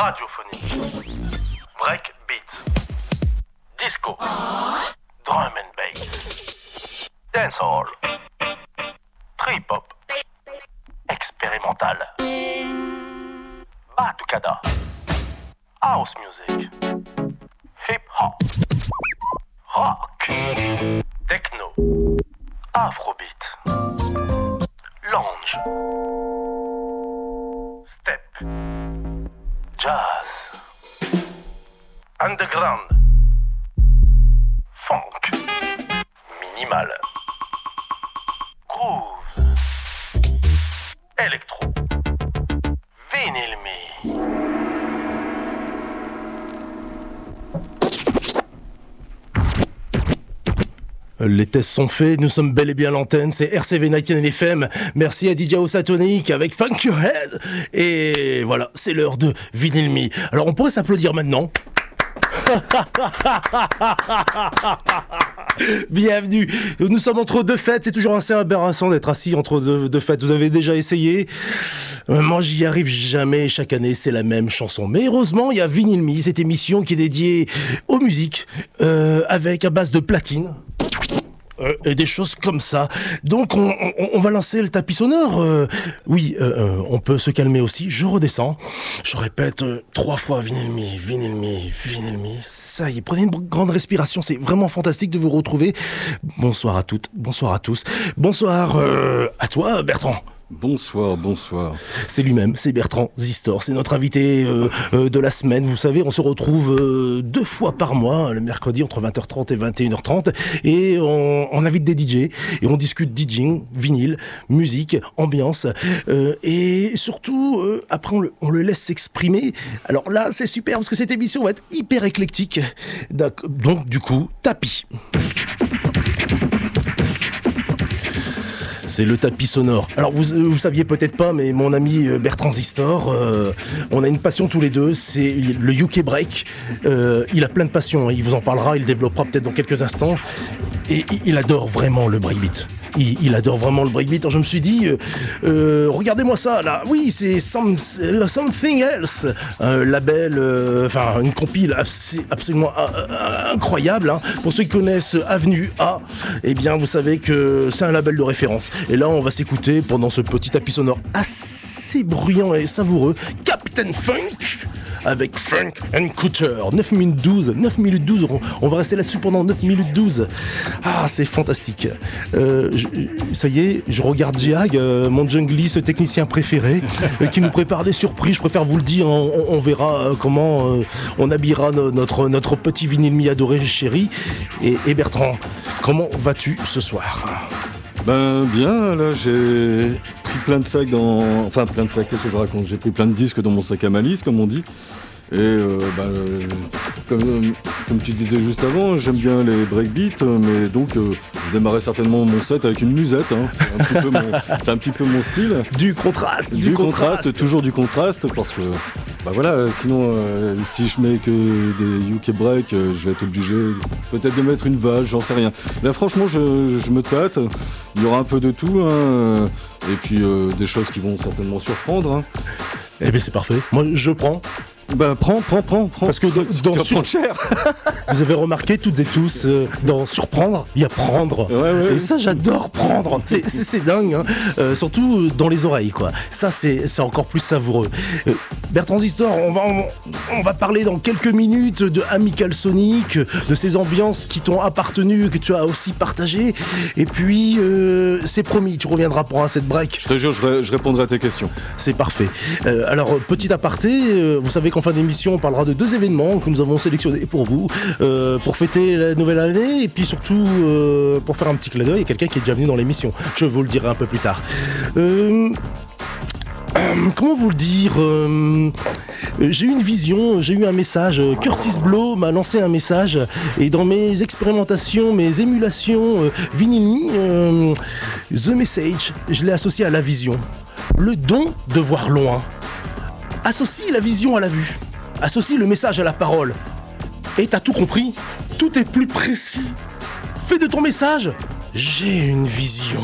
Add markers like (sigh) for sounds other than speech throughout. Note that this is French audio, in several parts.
radiophonique, breakbeat, disco, drum and bass, dancehall, trip-hop, expérimental, batucada, house music, tests sont faits, nous sommes bel et bien l'antenne, c'est RCV 99 FM. Merci à DJ Osatonic avec Funk Your Head. Et voilà, c'est l'heure de Vinyl Me. Alors on pourrait s'applaudir maintenant. (laughs) Bienvenue. Nous sommes entre deux fêtes. C'est toujours assez embarrassant d'être assis entre deux, deux fêtes. Vous avez déjà essayé Euh, Moi, j'y arrive jamais. Chaque année, c'est la même chanson. Mais heureusement, il y a Vinyl Me, cette émission qui est dédiée aux musiques euh, avec à base de platine. Euh, et des choses comme ça. Donc on, va lancer le tapis sonore. Euh, oui, euh, euh, on peut se calmer aussi. Je redescends. Je répète trois fois me, vinyl me. Ça y est, prenez une grande respiration. C'est vraiment fantastique de vous retrouver. Bonsoir à toutes, bonsoir à tous. Bonsoir à toi Bertrand. Bonsoir, bonsoir. C'est lui-même, c'est Bertrand Zistor, c'est notre invité euh, euh, de la semaine. Vous savez, on se retrouve euh, deux fois par mois, le mercredi entre 20h30 et 21h30, et on, invite des DJ et on discute DJing, vinyle, musique, ambiance, et surtout après on le, laisse s'exprimer. Alors là, c'est super parce que cette émission va être hyper éclectique. Donc du coup, tapis. C'est le tapis sonore. Alors vous, vous saviez peut-être pas, mais mon ami euh, Bertrand Zistor, euh, on a une passion tous les deux, c'est le UK Break. Euh, il a plein de passions, hein. il vous en parlera, il développera peut-être dans quelques instants. Et il- adore vraiment le breakbeat. Il, adore vraiment le breakbeat. Je me suis dit, euh, euh, regardez-moi ça là. Oui, c'est some- Something Else, un label, euh, enfin une compile abs- absolument euh, euh, incroyable. hein. Pour ceux qui connaissent Avenue A, eh bien vous savez que c'est un label de référence. Et là, on va s'écouter pendant ce petit tapis sonore assez bruyant et savoureux, Captain Funk avec Frank and Cooter. 9 minutes 12, 9 minutes 12, on, va rester là-dessus pendant 9 minutes 12. Ah, c'est fantastique. Euh, ça y est, je regarde Jag, euh, mon junglist technicien préféré, euh, qui nous prépare des surprises. Je préfère vous le dire, on, verra euh, comment on habillera no- notre, notre petit vinyle mi adoré chéri. Et Bertrand, comment vas-tu ce soir? Ben bien, là j'ai pris plein de sacs dans... Enfin plein de sacs, qu'est-ce que je raconte? J'ai pris plein de disques dans mon sac à malice, comme on dit. Et euh, ben, euh, comme, comme tu disais juste avant, j'aime bien les breakbeats, euh, mais donc euh, je démarrais certainement mon set avec une musette. hein. C'est un, petit peu mon- (laughs) c'est un petit peu mon style. Du contraste, Du, contraste, toujours du contraste, parce que bah voilà, euh, sinon euh, si je mets que des UK break, euh, je vais être obligé peut-être de mettre une vache, j'en sais rien. Là franchement, je, je me tâte. Il y aura un peu de tout, hein, euh, et puis euh, des choses qui vont certainement surprendre. hein. Eh bien c'est parfait. Moi je prends. Ben prends, prends, prends, prends. Parce que dans- Tu dans vas sur- cher. (laughs) Vous avez remarqué toutes et tous, euh, dans surprendre, il y a prendre. Ouais, ouais. Et ça, j'adore prendre. C'est- dingue, hein. Euh, surtout dans les oreilles, quoi. Ça, c'est c'est encore plus savoureux. Euh, Bertrand Zistor, on va, on, on va parler dans quelques minutes de Amical Sonic, de ces ambiances qui t'ont appartenu, que tu as aussi partagées. Et puis, euh, c'est promis, tu reviendras pour un set break. Je te jure, je répondrai à tes questions. C'est parfait. Alors, petit aparté, euh, vous savez qu'en fin d'émission, on parlera de deux événements que nous avons sélectionnés pour vous, euh, pour fêter la nouvelle année, et puis surtout euh, pour faire un petit clin d'œil à quelqu'un qui est déjà venu dans l'émission. Je vous le dirai un peu plus tard. Euh, Comment vous le dire euh, J'ai eu une vision, j'ai eu un message. Curtis Blow m'a lancé un message et dans mes expérimentations, mes émulations euh, vinyle, euh, The Message, je l'ai associé à la vision. Le don de voir loin. Associe la vision à la vue. Associe le message à la parole. Et t'as tout compris Tout est plus précis. Fais de ton message J'ai une vision.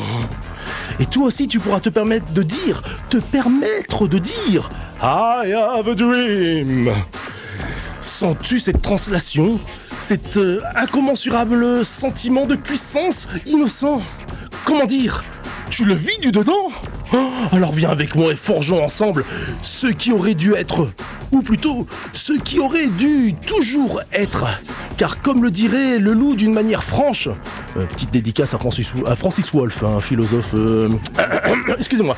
Et toi aussi, tu pourras te permettre de dire, te permettre de dire I have a dream. Sens-tu cette translation? Cet euh, incommensurable sentiment de puissance innocent? Comment dire? Tu le vis du dedans? Alors viens avec moi et forgeons ensemble ce qui aurait dû être, ou plutôt ce qui aurait dû toujours être. Car comme le dirait le loup d'une manière franche, euh, petite dédicace à Francis, à Francis Wolff, un philosophe... euh, (coughs) Excusez-moi.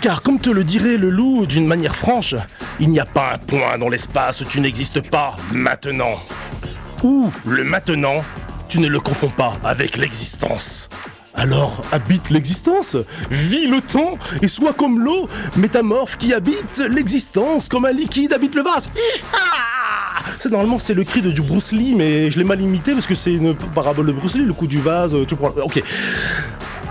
Car comme te le dirait le loup d'une manière franche, il n'y a pas un point dans l'espace où tu n'existes pas maintenant. Ou le maintenant, tu ne le confonds pas avec l'existence. Alors habite l'existence, vis le temps et sois comme l'eau, métamorphe qui habite l'existence comme un liquide habite le vase. C'est normalement c'est le cri de du Bruce Lee, mais je l'ai mal imité parce que c'est une parabole de Bruce Lee, le coup du vase, tu prends. Ok.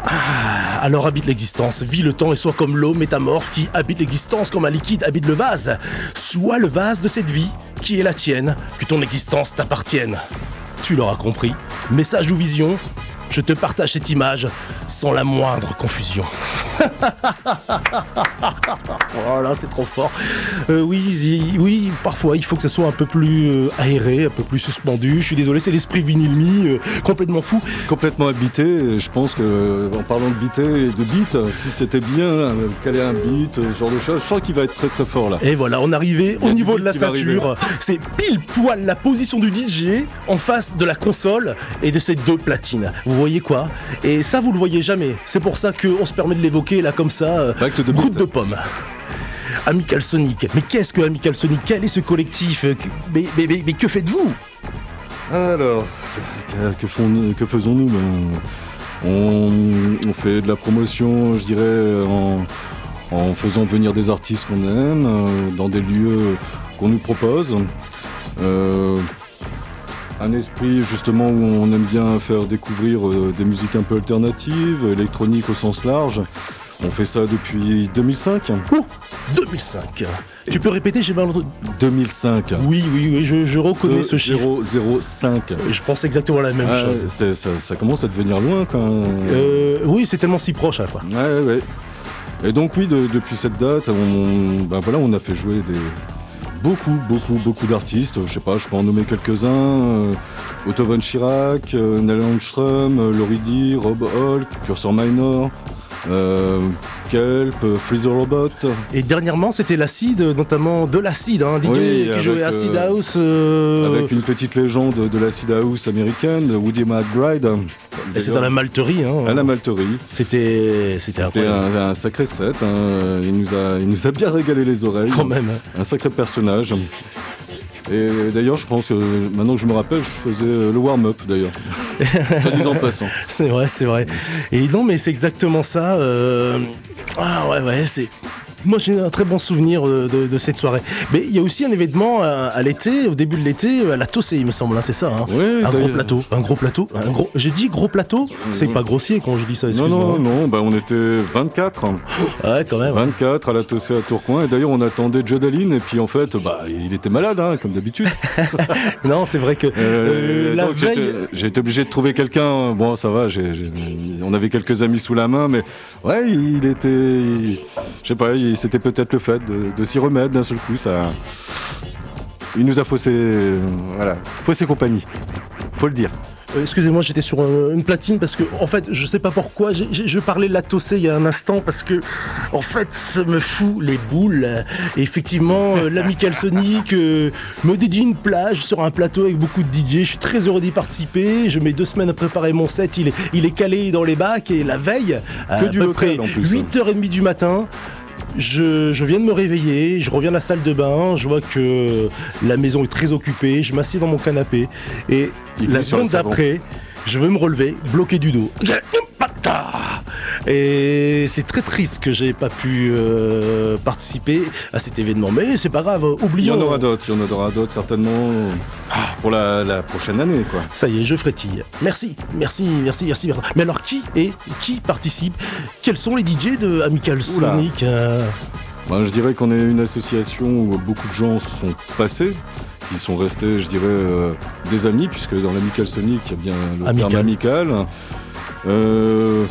Ah, alors habite l'existence, vis le temps et sois comme l'eau métamorphe qui habite l'existence comme un liquide habite le vase. Sois le vase de cette vie qui est la tienne, que ton existence t'appartienne. Tu l'auras compris. Message ou vision, je te partage cette image sans la moindre confusion. (laughs) oh là, c'est trop fort. Euh, oui, oui, parfois il faut que ça soit un peu plus euh, aéré, un peu plus suspendu. Je suis désolé, c'est l'esprit vinylmi, euh, complètement fou. Complètement habité, je pense que en parlant de bité et de beat, si c'était bien euh, caler un beat, euh, ce genre de choses, je sens qu'il va être très très fort là. Et voilà, on est arrivé au niveau de la ceinture. C'est pile poil la position du DJ en face de la console et de ces deux platines. Vous voyez quoi Et ça, vous le voyez jamais. C'est pour ça qu'on se permet de l'évoquer là comme ça, euh, Acte de brut beat. de pomme. Amical Sonic. Mais qu'est-ce que Amical Sonic? Quel est ce collectif? Euh, mais, mais- mais- mais que faites-vous? Alors, que, que font- que faisons-nous? Ben, on, on fait de la promotion, je dirais, en, en faisant venir des artistes qu'on aime, euh, dans des lieux qu'on nous propose. Euh, un esprit justement où on aime bien faire découvrir euh, des musiques un peu alternatives, électroniques au sens large. On fait ça depuis 2005. Ouh, 2005. Tu peux répéter J'ai mal entendu. 2005. Oui, oui, oui, je, je reconnais ce chiffre. 005. Je pense exactement la même Ah, chose. ça, ça commence à devenir loin quand. Euh, oui, c'est tellement si proche à la fois. Ouais, ouais. Et donc oui, de- depuis cette date, on, ben voilà, on a fait jouer des beaucoup, beaucoup, beaucoup d'artistes. Je sais pas, je peux en nommer quelques-uns. Euh, Otto von Chirac, euh, Neil Armstrong, euh, Laurie D, Rob Hulk, Cursor Minor, euh, Kelp, Freezer Robot. Et dernièrement, c'était l'acide, notamment de l'acide, hein, DJ Oui, qui jouait Acid euh, House. euh, Avec une petite légende de l'acid house américaine, Woody McBride. et C'est dans la malterie. Hein. à la malterie. C'était, c'était un sacré set. hein. Il, nous a, il nous a bien régalé les oreilles. Quand même. Un sacré personnage. Et d'ailleurs, je pense que maintenant que je me rappelle, je faisais le warm-up d'ailleurs. (laughs) En passant. C'est vrai, c'est vrai. Et non, mais c'est exactement ça. euh, Ah ouais, ouais, c'est. Moi, j'ai un très bon souvenir euh, de, de cette soirée. Mais il y a aussi un événement euh, à l'été, au début de l'été, à la Tossé, il me semble, hein, c'est ça. hein. Ouais, un gros plateau, un gros plateau, un gros. J'ai dit gros plateau. C'est pas grossier quand je dis ça. Non, non, non, bah on était 24. hein. Ouais, quand même. 24 à la Tossé à Tourcoing. Et d'ailleurs, on attendait Jodaline. Et puis en fait, bah, il était malade, hein, comme d'habitude. (laughs) Non, c'est vrai que Euh, euh, la donc j'étais- veille. J'ai été obligé de trouver quelqu'un. Bon, ça va, j'ai- j'ai- on avait quelques amis sous la main, mais ouais, il était. Je sais pas, il- c'était peut-être le fait de, de s'y remettre d'un seul coup. Ça, il nous a faussé. euh, Voilà, faussé compagnie. Faut le dire. Euh, Excusez-moi, j'étais sur une platine parce que, en fait, je sais pas pourquoi, j'ai- j'ai- je parlais de la tossée il y a un instant parce que, en fait, ça me fout les boules. Et effectivement, euh, (laughs) l'amical Sonic euh, me dédie une plage sur un plateau avec beaucoup de DJ. Je suis très heureux d'y participer. Je mets deux semaines à préparer mon set. Il est, il est calé dans les bacs et la veille, à, du peu local, près en plus, hein. 8h30 du matin. Je, je viens de me réveiller, je reviens de la salle de bain, je vois que la maison est très occupée, je m'assieds dans mon canapé et Il la seconde d'après, je veux me relever, bloqué du dos. Et c'est très triste que j'ai pas pu euh, participer à cet événement, mais c'est pas grave, Il y oublions. en aura d'autres, il y en aura d'autres certainement pour la, la prochaine année, quoi. Ça y est, je frétille. Merci, merci, merci, merci. Mais alors, qui est, qui participe? Quels sont les DJ de Amical. Sonic euh, Ben, je dirais qu'on est une association où beaucoup de gens sont passés, qui sont restés, je dirais, euh, des amis, puisque dans l'Amical Sonic, il y a bien le Amical. terme amical. Euh,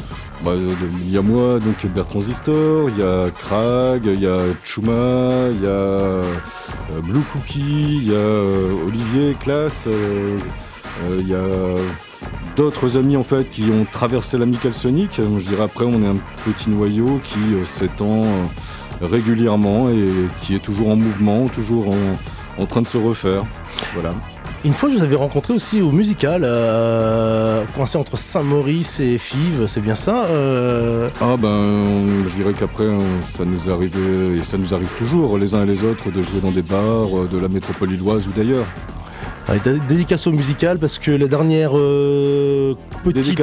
bah, il y a moi, donc Bertrand Transistor, il y a Krag, il y a Chuma, il y a euh, Blue Cookie, il y a Olivier Classe, il y a d'autres amis en fait qui ont traversé l'amical Sonic. Je dirais après on est un petit noyau qui s'étend régulièrement et qui est toujours en mouvement, toujours en, en train de se refaire. Voilà. Une fois, je vous avais rencontré aussi au musical, euh, coincé entre Saint-Maurice et Fives, c'est bien ça euh Ah ben, je dirais qu'après, ça nous arrivait, et ça nous arrive toujours, les uns et les autres, de jouer dans des bars de la métropole lilloise ou d'ailleurs. Dédicace au musical parce que la dernière euh, petite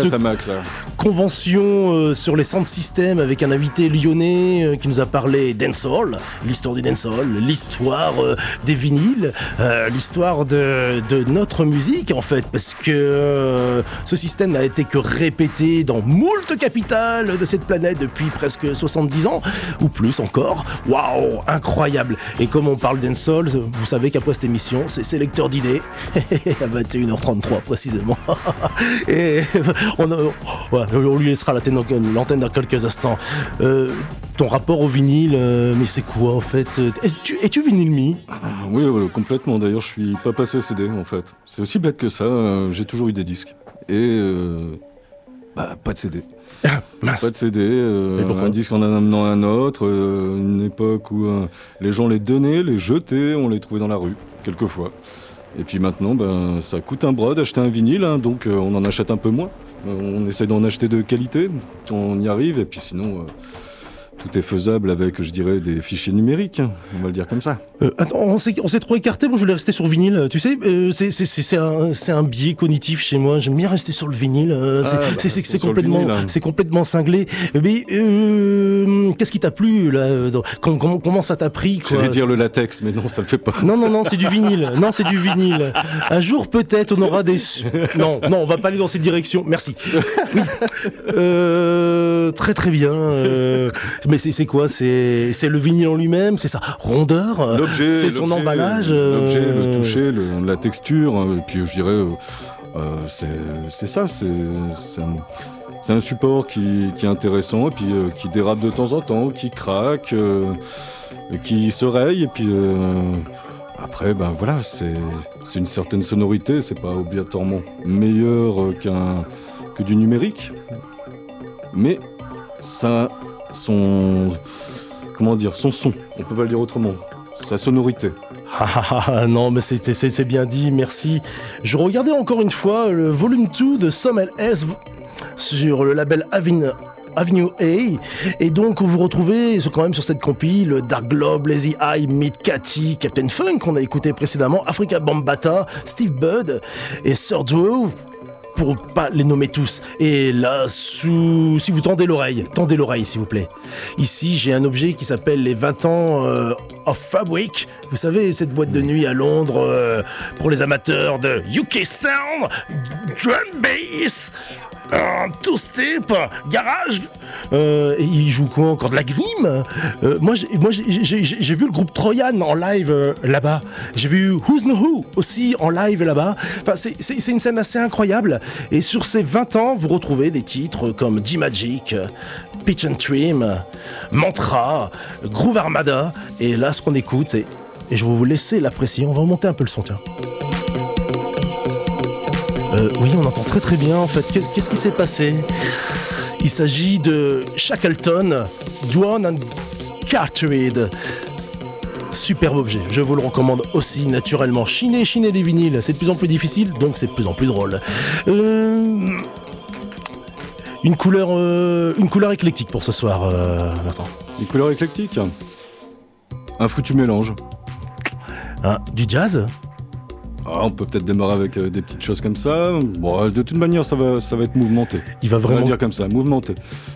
convention euh, sur les centres systèmes avec un invité lyonnais euh, qui nous a parlé dancehall, l'histoire du dancehall, l'histoire des vinyles, l'histoire de, notre musique en fait parce que ce système n'a été que répété dans moult capitales de cette planète depuis presque 70 ans ou plus encore. Waouh, incroyable. Et comme on parle dancehall, vous savez qu'après cette émission, c'est lecteur d'idées (laughs) à 21h33 précisément. (laughs) Et on, on, lui laissera l'antenne dans quelques instants. Euh, ton rapport au vinyle, euh, mais c'est quoi en fait? Es-tu es vinyle mi? Oui, complètement. D'ailleurs, je suis pas passé au CD en fait. C'est aussi bête que ça. Euh, j'ai toujours eu des disques. Et bah, pas de CD. Pas de CD, un disque en amenant un autre, une époque où les gens les donnaient, les jetaient, on les trouvait dans la rue, quelquefois. Et puis maintenant, ben, ça coûte un bras d'acheter un vinyle, hein, donc euh, on en achète un peu moins. Euh, on essaie d'en acheter de qualité, on y arrive, et puis sinon, euh, tout est faisable avec, je dirais, des fichiers numériques, hein, on va le dire comme ça. Euh, attends, on s'est, trop écarté, moi je voulais rester sur vinyle, tu sais, euh, c'est, un, biais cognitif chez moi, j'aime bien rester sur le vinyle, euh, c'est, bah, complètement, c'est complètement cinglé. Mais qu'est-ce qui t'a plu là comment, ça t'a pris J'allais dire le latex, mais non, ça le fait pas. Non, non, non, c'est du vinyle, non, c'est du vinyle. Un jour peut-être on aura des... Non, non, on va pas aller dans cette direction, merci. Oui. très très bien. Mais c'est quoi? C'est le vinyle en lui-même? C'est sa rondeur? L'objet. C'est son emballage? L'objet, le euh, toucher, la texture. Hein, et puis je dirais, euh, euh, c'est ça. C'est un, support qui, est intéressant et puis qui dérape de temps en temps, qui craque, qui se raye. Et puis après, ben voilà, c'est une certaine sonorité. C'est pas obligatoirement meilleur qu'un que du numérique. Mais ça son comment dire son son, on peut pas le dire autrement, sa sonorité. (laughs) Ah, ah, ah, non, mais c'est bien dit, merci. Je regardais encore une fois le volume 2 de Some S sur le label Avenue A. Et donc, vous retrouvez quand même sur cette compile Dark Globe, Lazy Eye, Meet Cathy, Captain Funk, qu'on a écouté précédemment, Africa Bambata, Steve Budd et Sir Drew pour pas les nommer tous. Et là, sous... si vous tendez l'oreille, tendez l'oreille s'il vous plaît. Ici, j'ai un objet qui s'appelle les 20 ans euh, of Fabric. Vous savez, cette boîte de nuit à Londres euh, pour les amateurs de UK Sound, Drum Bass, un two-step, garage. Euh, il joue quoi encore? De la grime? Euh, Moi, j'ai vu le groupe Troyan en live euh, là-bas. J'ai vu Who's No Who aussi en live là-bas. Enfin, c'est une scène assez incroyable. Et sur ces 20 ans, vous retrouvez des titres comme G-Magic, Pitch and Trim, Mantra, Groove Armada. Et là, ce qu'on écoute, c'est. Et je vais vous laisser l'apprécier. On va remonter un peu le son, tiens. Euh, oui, on entend très très bien en fait. Qu'est-ce qui s'est passé? Il s'agit de Shackleton, Dwan and Cartwright. Superbe objet, je vous le recommande aussi naturellement. Chiner, chiner les vinyles, c'est de plus en plus difficile, donc c'est de plus en plus drôle. Euh, une couleur, euh, une couleur éclectique pour ce soir, Une couleur éclectique Un foutu mélange. Ah, du jazz? Ah, on peut peut-être démarrer avec euh, des petites choses comme ça. Bon, de toute manière, ça va, ça va être mouvementé. Il va vraiment on va dire comme ça, mouvementé.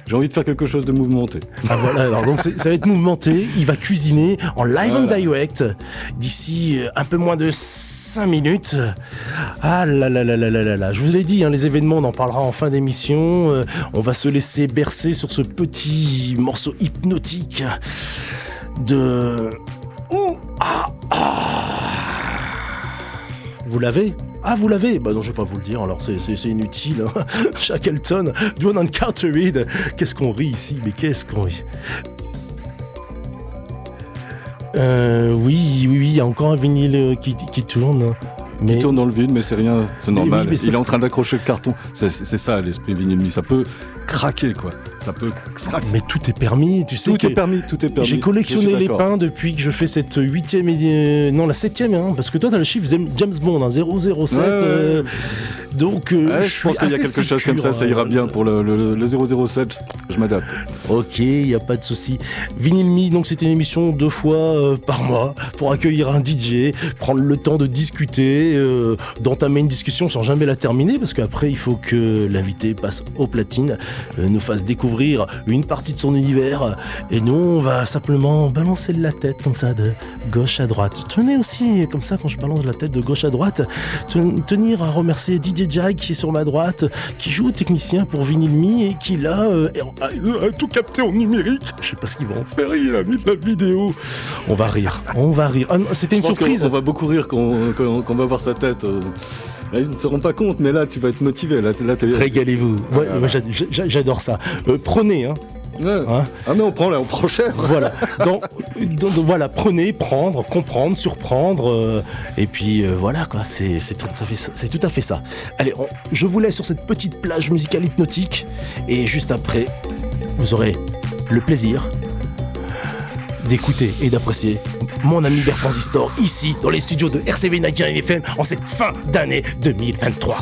J'ai envie de faire quelque chose de mouvementé. Ah voilà, alors donc ça va être mouvementé. Il va cuisiner en live and direct d'ici euh, un peu moins de 5 minutes. Ah là là là là là là là. Je vous l'ai dit, hein, les événements, on en parlera en fin d'émission. Euh, on va se laisser bercer sur ce petit morceau hypnotique de. Ah, ah. Vous l'avez? Ah, vous l'avez? Bah non, je vais pas vous le dire, alors c'est- inutile. hein. (laughs) Shackleton, Dwan and Carteret. Qu'est-ce qu'on rit ici? Mais qu'est-ce qu'on rit? Euh, oui, oui, oui, il y a encore un vinyle euh, qui, qui tourne. hein. Mais Il tourne dans le vide, mais c'est rien, c'est normal. oui, il est en train d'accrocher le carton. C'est ça l'esprit vinyle. Ça peut craquer, quoi. Ça peut craquer. mais tout est permis, tu sais. Tout que- est permis, tout est permis. J'ai collectionné les pains depuis que je fais cette huitième et euh, non la septième hein, parce que toi t'as le chiffre James Bond hein, 007 Ouais, ouais, euh, donc euh, Ouais, je, pense qu'il y a quelque chose comme ça, ça ira hein. bien pour le, le- le 007. Je m'adapte. Ok, il y a pas de souci. Vinyl Me, donc c'était une émission deux fois euh, par mois pour accueillir un DJ, prendre le temps de discuter, euh, d'entamer une discussion sans jamais la terminer parce qu'après il faut que l'invité passe au platine, euh, nous fasse découvrir une partie de son univers et nous on va simplement balancer de la tête comme ça de gauche à droite. Tenez aussi comme ça quand je balance de la tête de gauche à droite, ten- tenir à remercier DJ Jag qui est sur ma droite, qui joue au technicien pour Vinyl Me et qui là euh, a, tout capté en numérique. Je sais pas ce qu'il va en faire, il a mis de la vidéo. On va rire, on va rire. Ah C'était une surprise. On va beaucoup rire quand, quand- quand on va voir sa tête. euh. Là, ils ne se rendent pas compte, mais là, tu vas être motivé. Là, Régalez-vous. Ouais, Voilà. J'adore ça. Euh, prenez, hein. Ouais. hein. Ah, mais on prend, là, on prend cher. Voilà. (laughs) Donc, donc, donc, voilà, prenez, prendre, comprendre, surprendre. euh, et puis euh, voilà, quoi. C'est tout, à fait ça. Allez, on- je vous laisse sur cette petite plage musicale hypnotique. Et juste après, vous aurez le plaisir d'écouter et d'apprécier mon ami Bertrand Zistor ici dans les studios de RCV 99 FM en cette fin d'année 2023.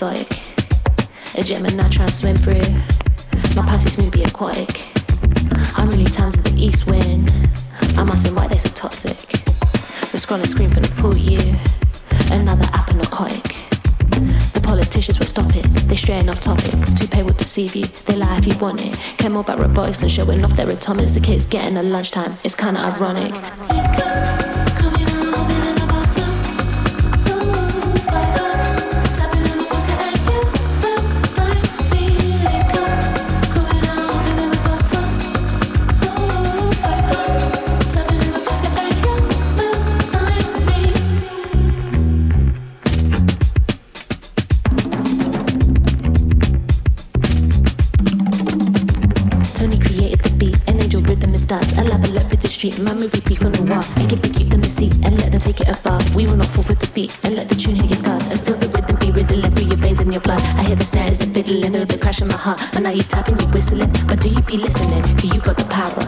looks like. A Gemini trying to swim through. My passes may be aquatic. How many times did the east wind? I'm asking why they so toxic. The scrolling screen from the pool, you. Another app and narcotic. The politicians will stop it. They straying off topic. Toupee will deceive you. They lie if you want it. Care more about robotics and showing off their atomics. The kids getting a lunchtime. It's kinda ironic. to my movie peak from the wall. Take it, keep them to see, and let them take it afar. We will not fall for defeat, and let the tune hit your scars. And feel the rhythm be riddle every your veins in your blood. I hear the snare as a fiddle and the crash in my heart. And now you tapping, you're whistling, but do you be listening? Cause you got the power.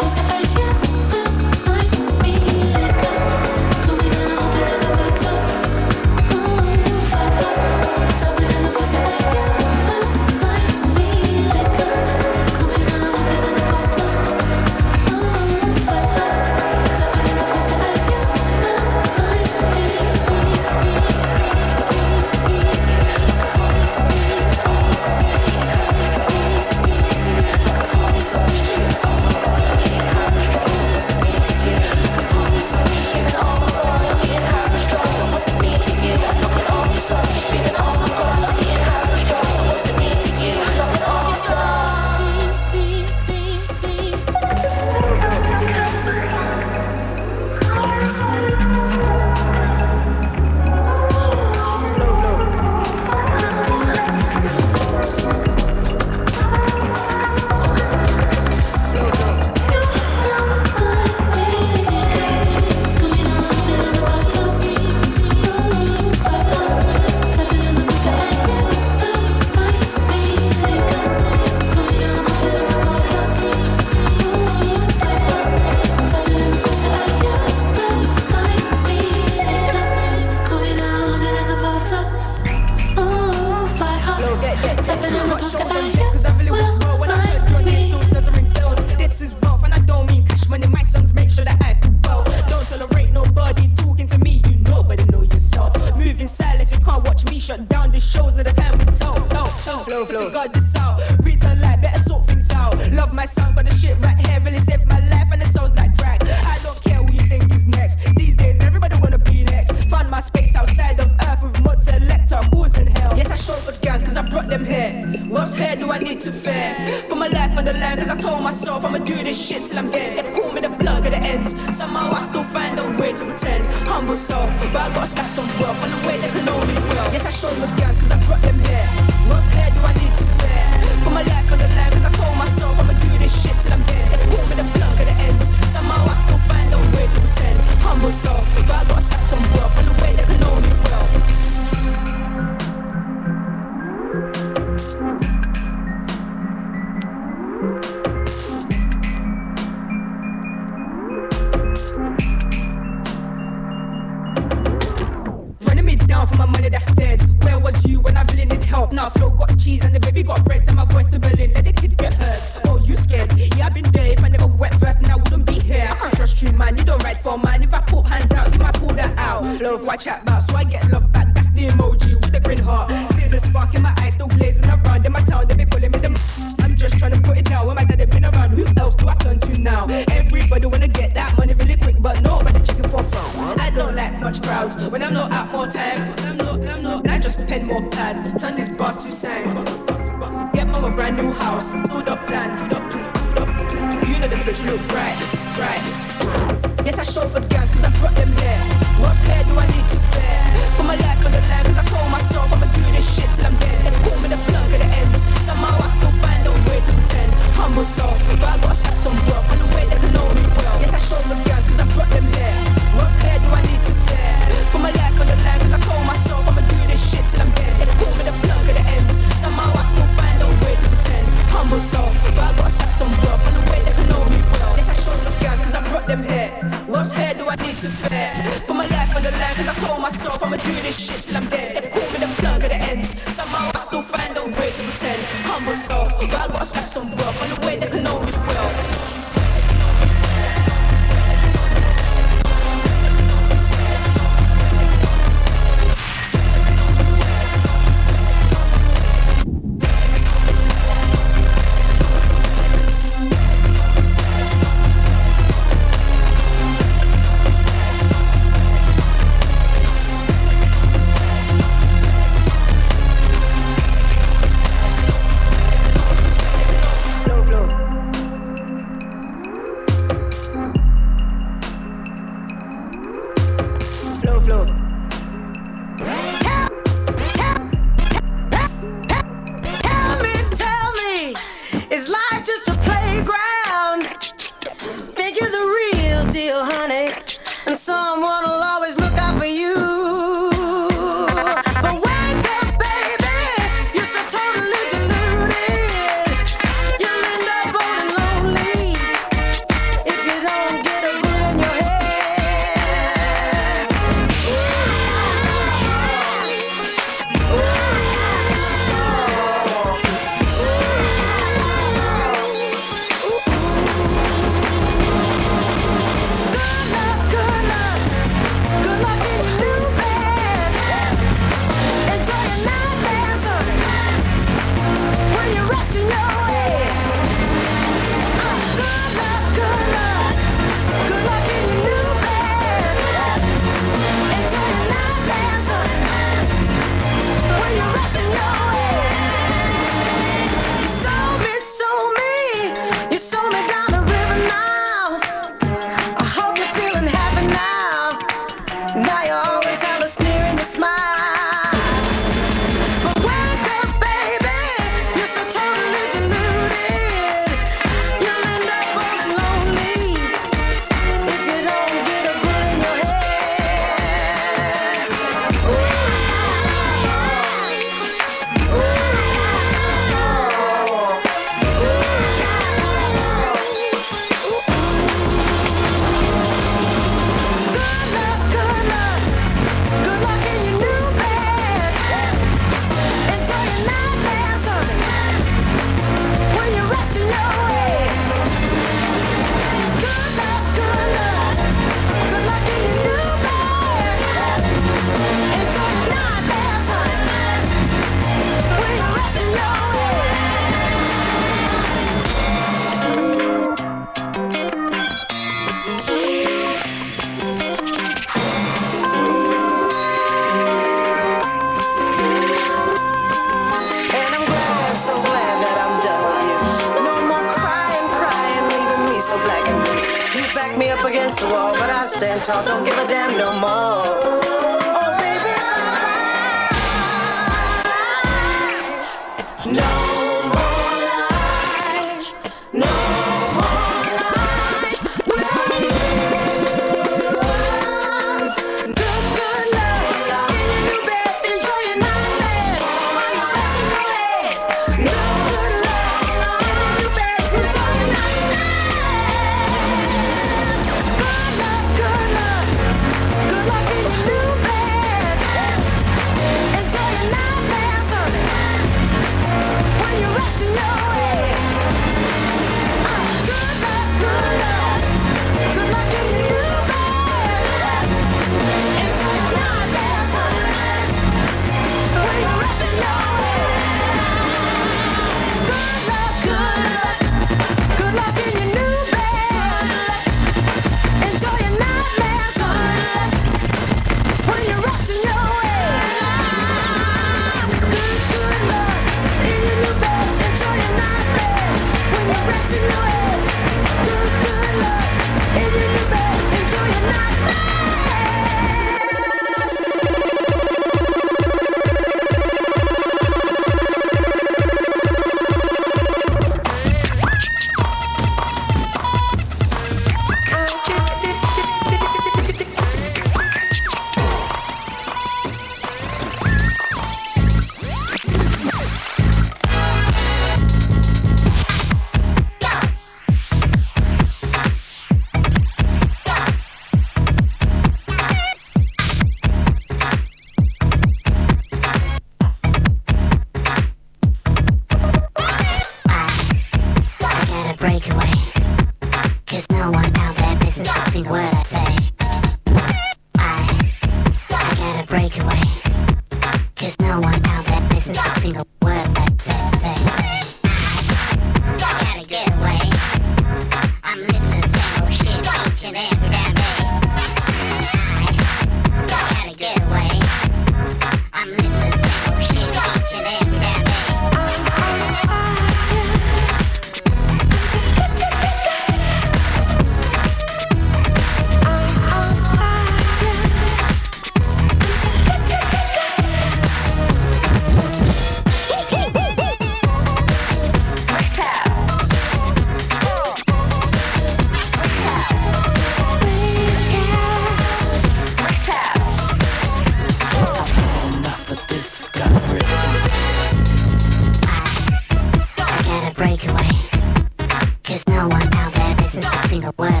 Cause no one out there to a single word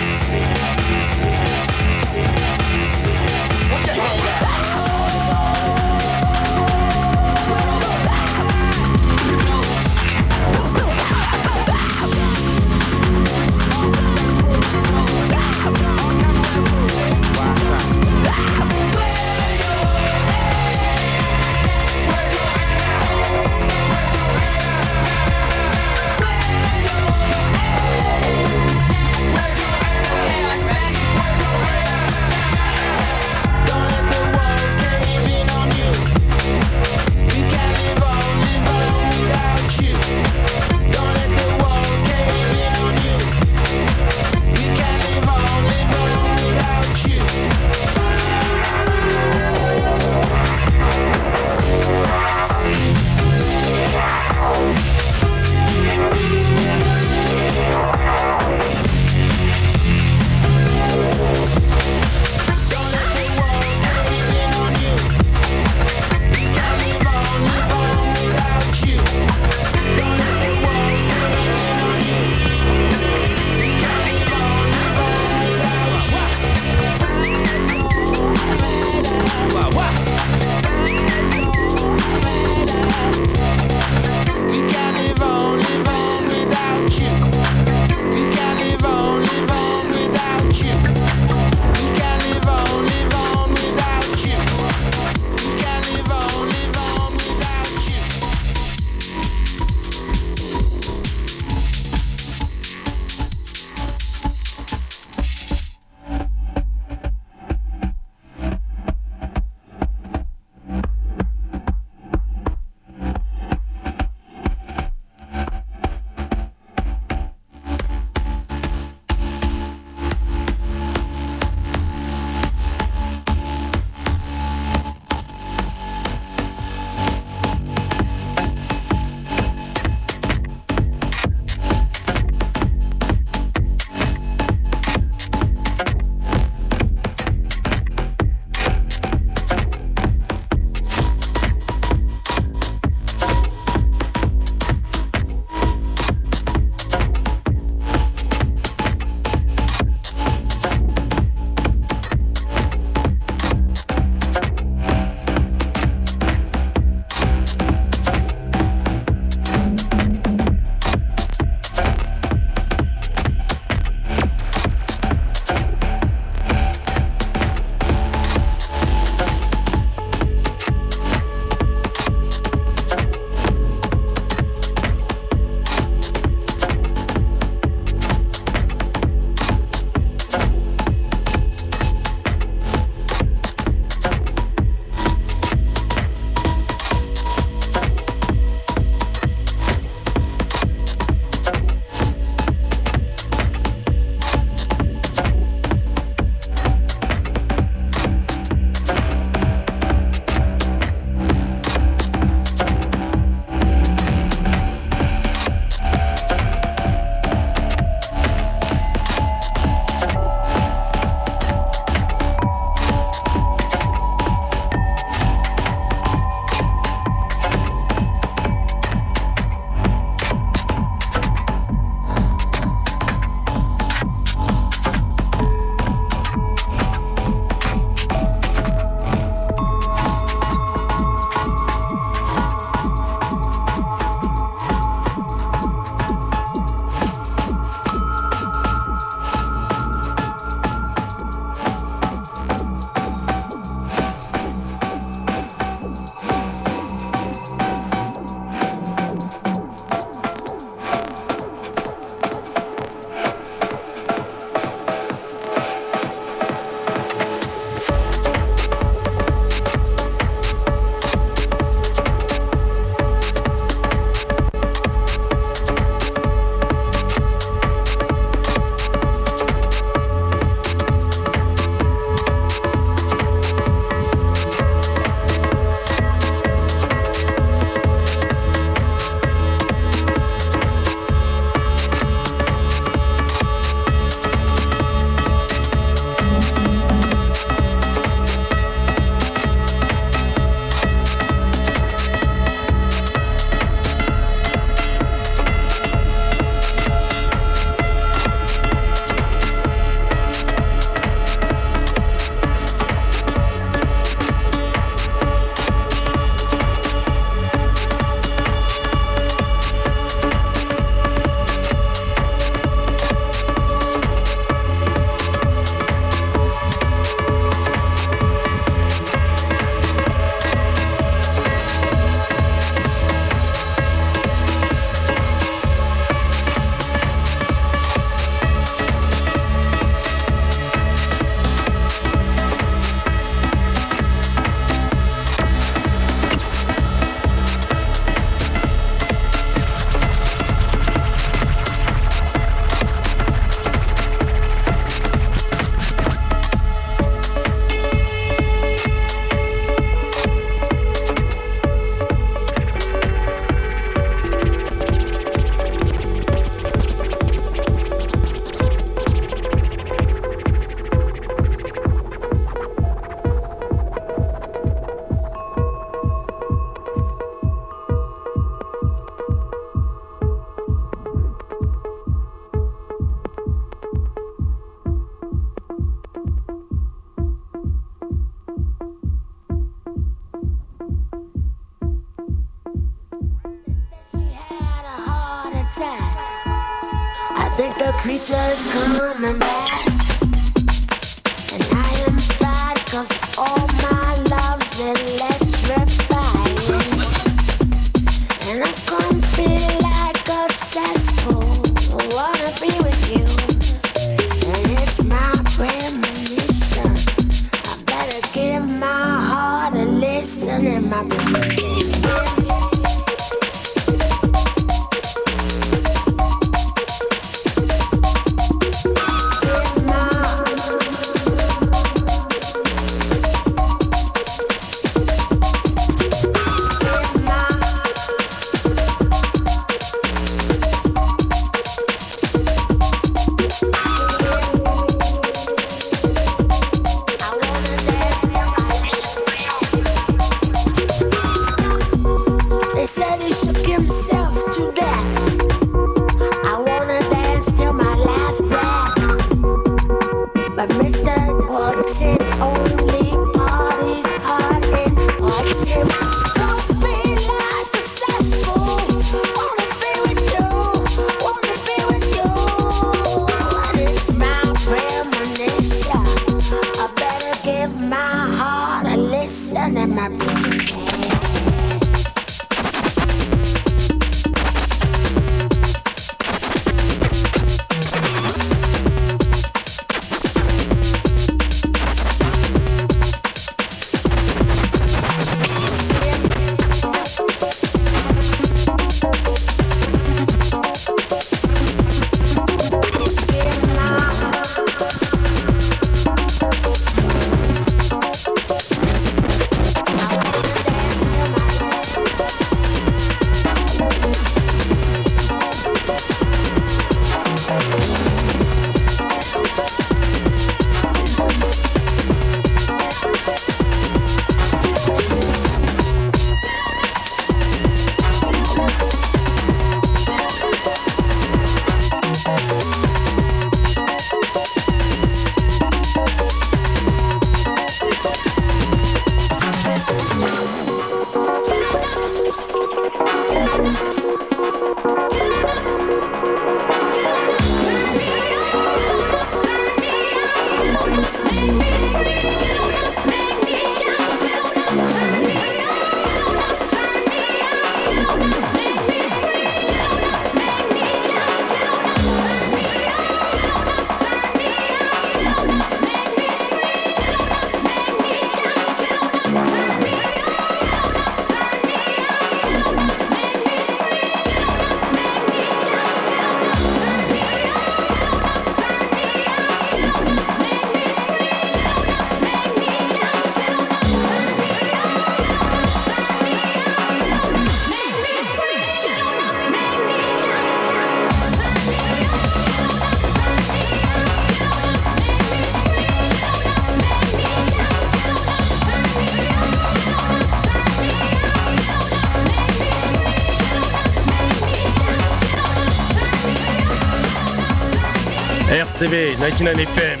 RCV 99 FM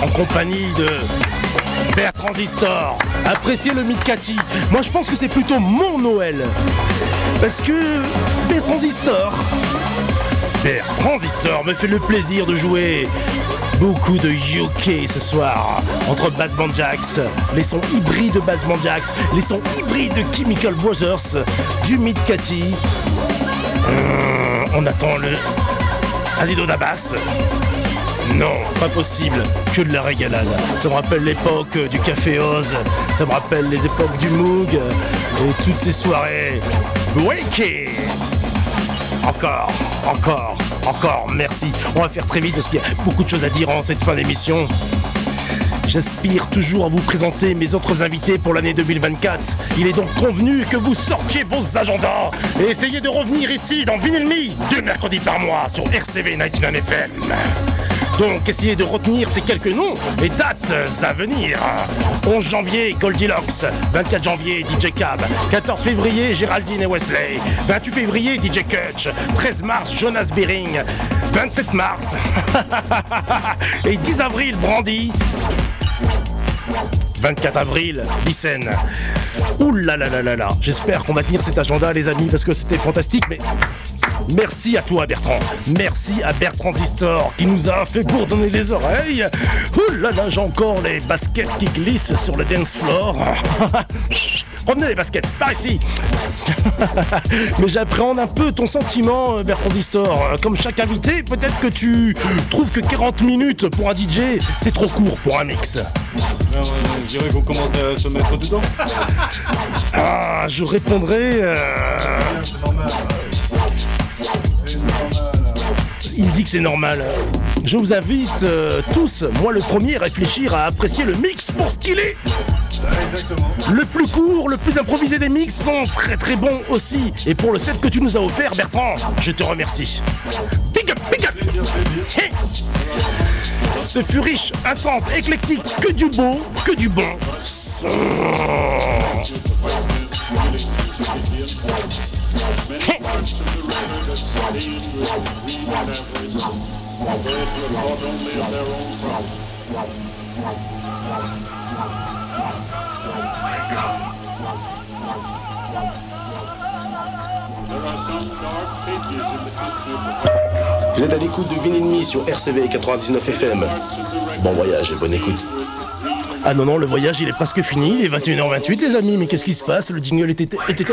en compagnie de Père Transistor. Appréciez le Meet Cathy. Moi je pense que c'est plutôt mon Noël. Parce que Père Transistor. Père Transistor me fait le plaisir de jouer beaucoup de UK ce soir. Entre Bass Band Jax, les sons hybrides de Bass Band Jax, les sons hybrides de Chemical Brothers, du Meet Cathy. Hum, on attend le Azido Dabas Non, pas possible, que de la régalade. Ça me rappelle l'époque du Café Oz, ça me rappelle les époques du Moog et toutes ces soirées. Wakey Encore, encore, encore, merci. On va faire très vite parce qu'il y a beaucoup de choses à dire en cette fin d'émission. J'aspire toujours à vous présenter mes autres invités pour l'année 2024. Il est donc convenu que vous sortiez vos agendas et essayez de revenir ici dans Vinyl Me, deux mercredis par mois sur RCV 99 FM. Donc essayez de retenir ces quelques noms et dates à venir. 11 janvier, Goldilocks. 24 janvier, DJ Cab. 14 février, Géraldine et Wesley. 28 février, DJ Kutch. 13 mars, Jonas Bering. 27 mars. (laughs) et 10 avril, Brandy. 24 avril, Lycène. Ouh là là là là là. J'espère qu'on va tenir cet agenda, les amis, parce que c'était fantastique, mais Merci à toi Bertrand. Merci à Bertrand Transistor qui nous a fait bourdonner les oreilles. Ouh là là, j'ai encore les baskets qui glissent sur le dance floor. (laughs) Revenez les baskets, par ici. (laughs) Mais j'appréhende un peu ton sentiment, euh, Bertrand Transistor. Euh, Comme chaque invité, peut-être que tu trouves que 40 minutes pour un DJ, c'est trop court pour un mix. Ben, ouais, je dirais qu'on commence à se mettre dedans. Ah, je répondrai. euh, Il dit que c'est normal. Je vous invite euh, tous, moi le premier, à réfléchir à apprécier le mix pour ce qu'il est. Le plus court, le plus improvisé des mix sont très très bons aussi. Et pour le set que tu nous as offert, Bertrand, je te remercie. Big up, big up. Ce fut riche, intense, éclectique, que du beau, que du bon. Vous êtes à l'écoute de Vinyl Me sur RCV 99 FM. Bon voyage et bonne écoute. Ah non, non, le voyage il est presque fini, il est 21h28 les amis, mais qu'est-ce qui se passe Le jingle était, était-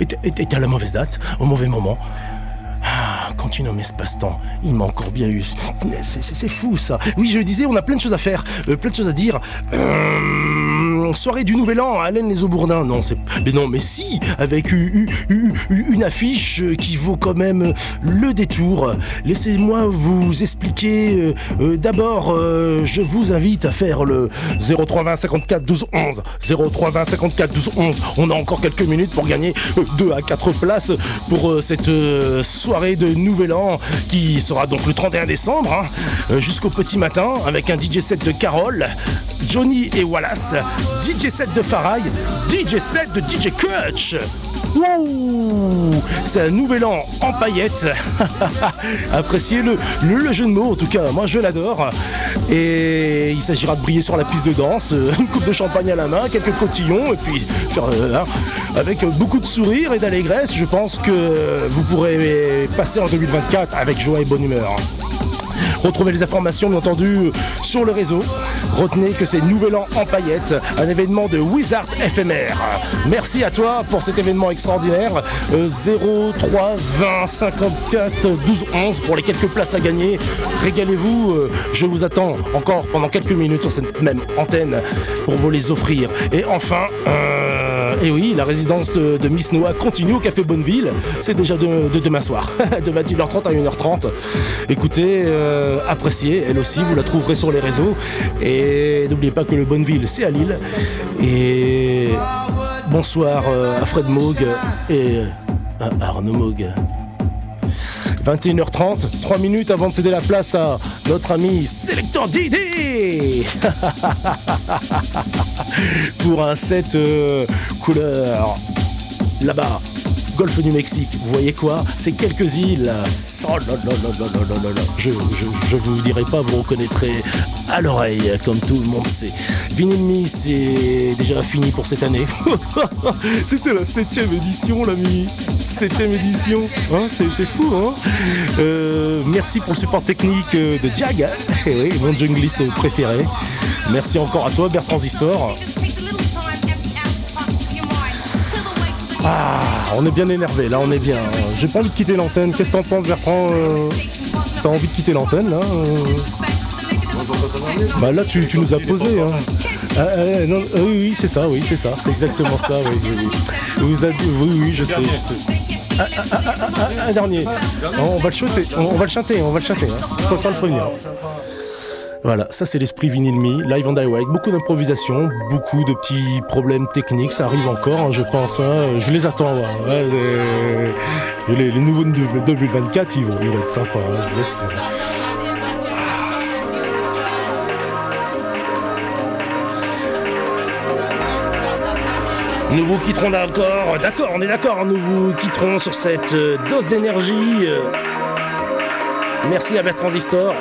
était- était à la mauvaise date, au mauvais moment. Ah, continuum espace-temps, il m'a encore bien eu. C'est- fou ça. Oui, je le disais, on a plein de choses à faire, euh, plein de choses à dire. Euh, soirée du Nouvel An à Alain les Aubourdins. Non, c'est. Mais non, mais si, avec une affiche qui vaut quand même le détour. Laissez-moi vous expliquer. euh, D'abord, je vous invite à faire le 0320 54 12 11. 0320 54 12 11. On a encore quelques minutes pour gagner 2 à 4 places pour cette euh, soirée de Nouvel An qui sera donc le 31 décembre hein, euh, jusqu'au petit matin avec un DJ set de Carole, Johnny et Wallace, DJ set de Farai, DJ set de DJ Kutch. Wouh C'est un nouvel an en paillettes. (laughs) Appréciez-le, le, le jeu de mots en tout cas, moi je l'adore. Et il s'agira de briller sur la piste de danse, (laughs) une coupe de champagne à la main, quelques cotillons, et puis faire, euh, hein, avec beaucoup de sourire et d'allégresse, je pense que vous pourrez passer en 2024 avec joie et bonne humeur. Retrouvez les informations, bien entendu, sur le réseau. Retenez que c'est Nouvel An en paillettes, un événement de Wizard éphémère. Merci à toi pour cet événement extraordinaire. Euh, 03 20 54 12 11 pour les quelques places à gagner. Régalez-vous, euh, je vous attends encore pendant quelques minutes sur cette même antenne pour vous les offrir. Et enfin, euh, et oui, la résidence de, Miss Noah continue au Café Bonneville. C'est déjà de, de demain soir, (laughs) de 21h30 à 1h30. Écoutez, euh, appréciez, elle aussi, vous la trouverez sur les réseaux. Et n'oubliez pas que le Bonneville, c'est à Lille. Et bonsoir euh, à Fred Moog et à Arnaud Moog. 21h30, 3 minutes avant de céder la place à notre ami Selector Didi (laughs) pour un set euh, couleur là-bas golfe du Mexique. Vous voyez quoi? C'est quelques îles. Oh je, je, je, vous dirai pas, vous reconnaîtrez à l'oreille, comme tout le monde sait. Vinilmi, c'est déjà fini pour cette année. (laughs) C'était la septième édition, l'ami. Septième édition. Hein, c'est, fou, hein euh, Merci pour le support technique euh, de Jag, hein. eh oui, mon jungliste préféré. Merci encore à toi, Bertrand Zistor. Ah, on est bien énervé, là, on est bien. J'ai pas envie de quitter l'antenne. Qu'est-ce que t'en penses, Bertrand Euh, T'as envie de quitter l'antenne, là euh Bah là, tu, nous as posé, hein. Ah, ah, euh, oui, oui, c'est ça, oui, c'est ça. C'est exactement ça, oui, oui. Vous oui, oui, je sais, je sais. Ah, ah, ah, ah, ah, ah, un dernier. On va le chanter, on, va le chanter, on va le chanter. Hein. Le prévenir. Voilà, ça c'est l'esprit Vinyl Me, live and direct, beaucoup d'improvisation, beaucoup de petits problèmes techniques, ça arrive encore, hein, je pense. hein. je les attends. Ouais, les, nouveaux de 2024, ils vont, être sympas, hein, assure. Nous vous quitterons d'accord, d'accord, on est d'accord, nous vous quitterons sur cette euh, dose d'énergie. euh. Merci à Bertrand Transistor,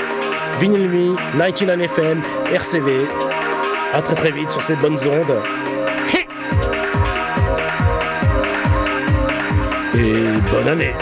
Vinyl Me, 99 FM, RCV. À très très vite sur cette bonne onde. Et bonne année.